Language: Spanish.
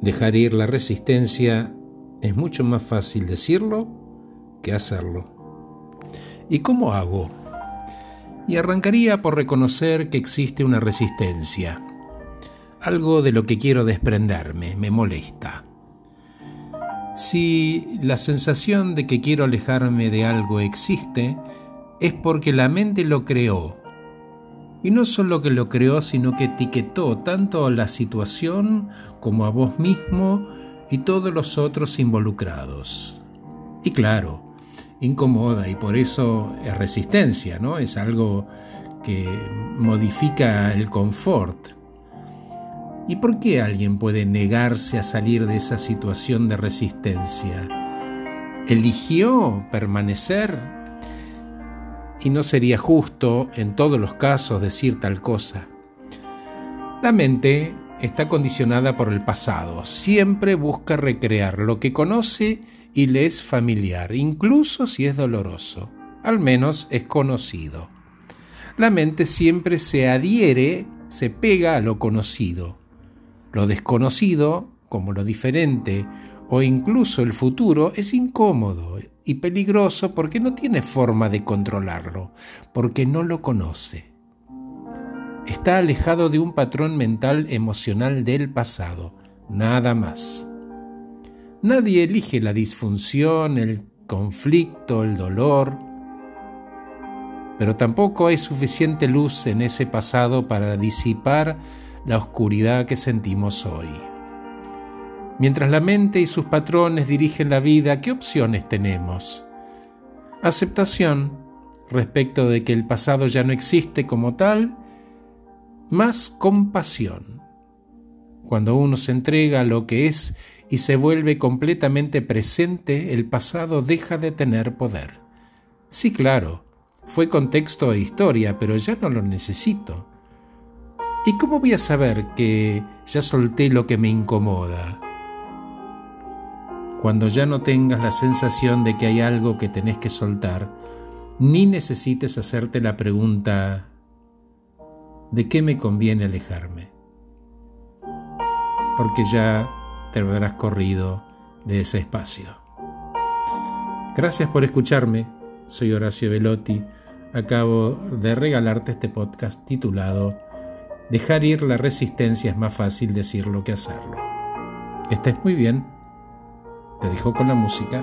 Dejar ir la resistencia es mucho más fácil decirlo que hacerlo. ¿Y cómo hago? Y arrancaría por reconocer que existe una resistencia. Algo de lo que quiero desprenderme, me molesta. Si la sensación de que quiero alejarme de algo existe, es porque la mente lo creó. Y no solo que lo creó, sino que etiquetó tanto a la situación como a vos mismo y todos los otros involucrados. Y claro, incomoda y por eso es resistencia, ¿no? Es algo que modifica el confort. ¿Y por qué alguien puede negarse a salir de esa situación de resistencia? ¿Eligió permanecer? Y no sería justo en todos los casos decir tal cosa. La mente está condicionada por el pasado, siempre busca recrear lo que conoce y le es familiar, incluso si es doloroso, al menos es conocido. La mente siempre se adhiere, se pega a lo conocido. Lo desconocido, como lo diferente o incluso el futuro, es incómodo y peligroso porque no tiene forma de controlarlo, porque no lo conoce. Está alejado de un patrón mental emocional del pasado, nada más. Nadie elige la disfunción, el conflicto, el dolor, pero tampoco hay suficiente luz en ese pasado para disipar la oscuridad que sentimos hoy. Mientras la mente y sus patrones dirigen la vida, ¿qué opciones tenemos? Aceptación respecto de que el pasado ya no existe como tal, más compasión. Cuando uno se entrega a lo que es y se vuelve completamente presente, el pasado deja de tener poder. Sí, claro, fue contexto e historia, pero ya no lo necesito. ¿Y cómo voy a saber que ya solté lo que me incomoda? Cuando ya no tengas la sensación de que hay algo que tenés que soltar, ni necesites hacerte la pregunta ¿de qué me conviene alejarme? Porque ya te habrás corrido de ese espacio. Gracias por escucharme. Soy Horacio Velotti. Acabo de regalarte este podcast titulado Dejar ir la resistencia es más fácil decirlo que hacerlo. Que estés muy bien. Te dejo con la música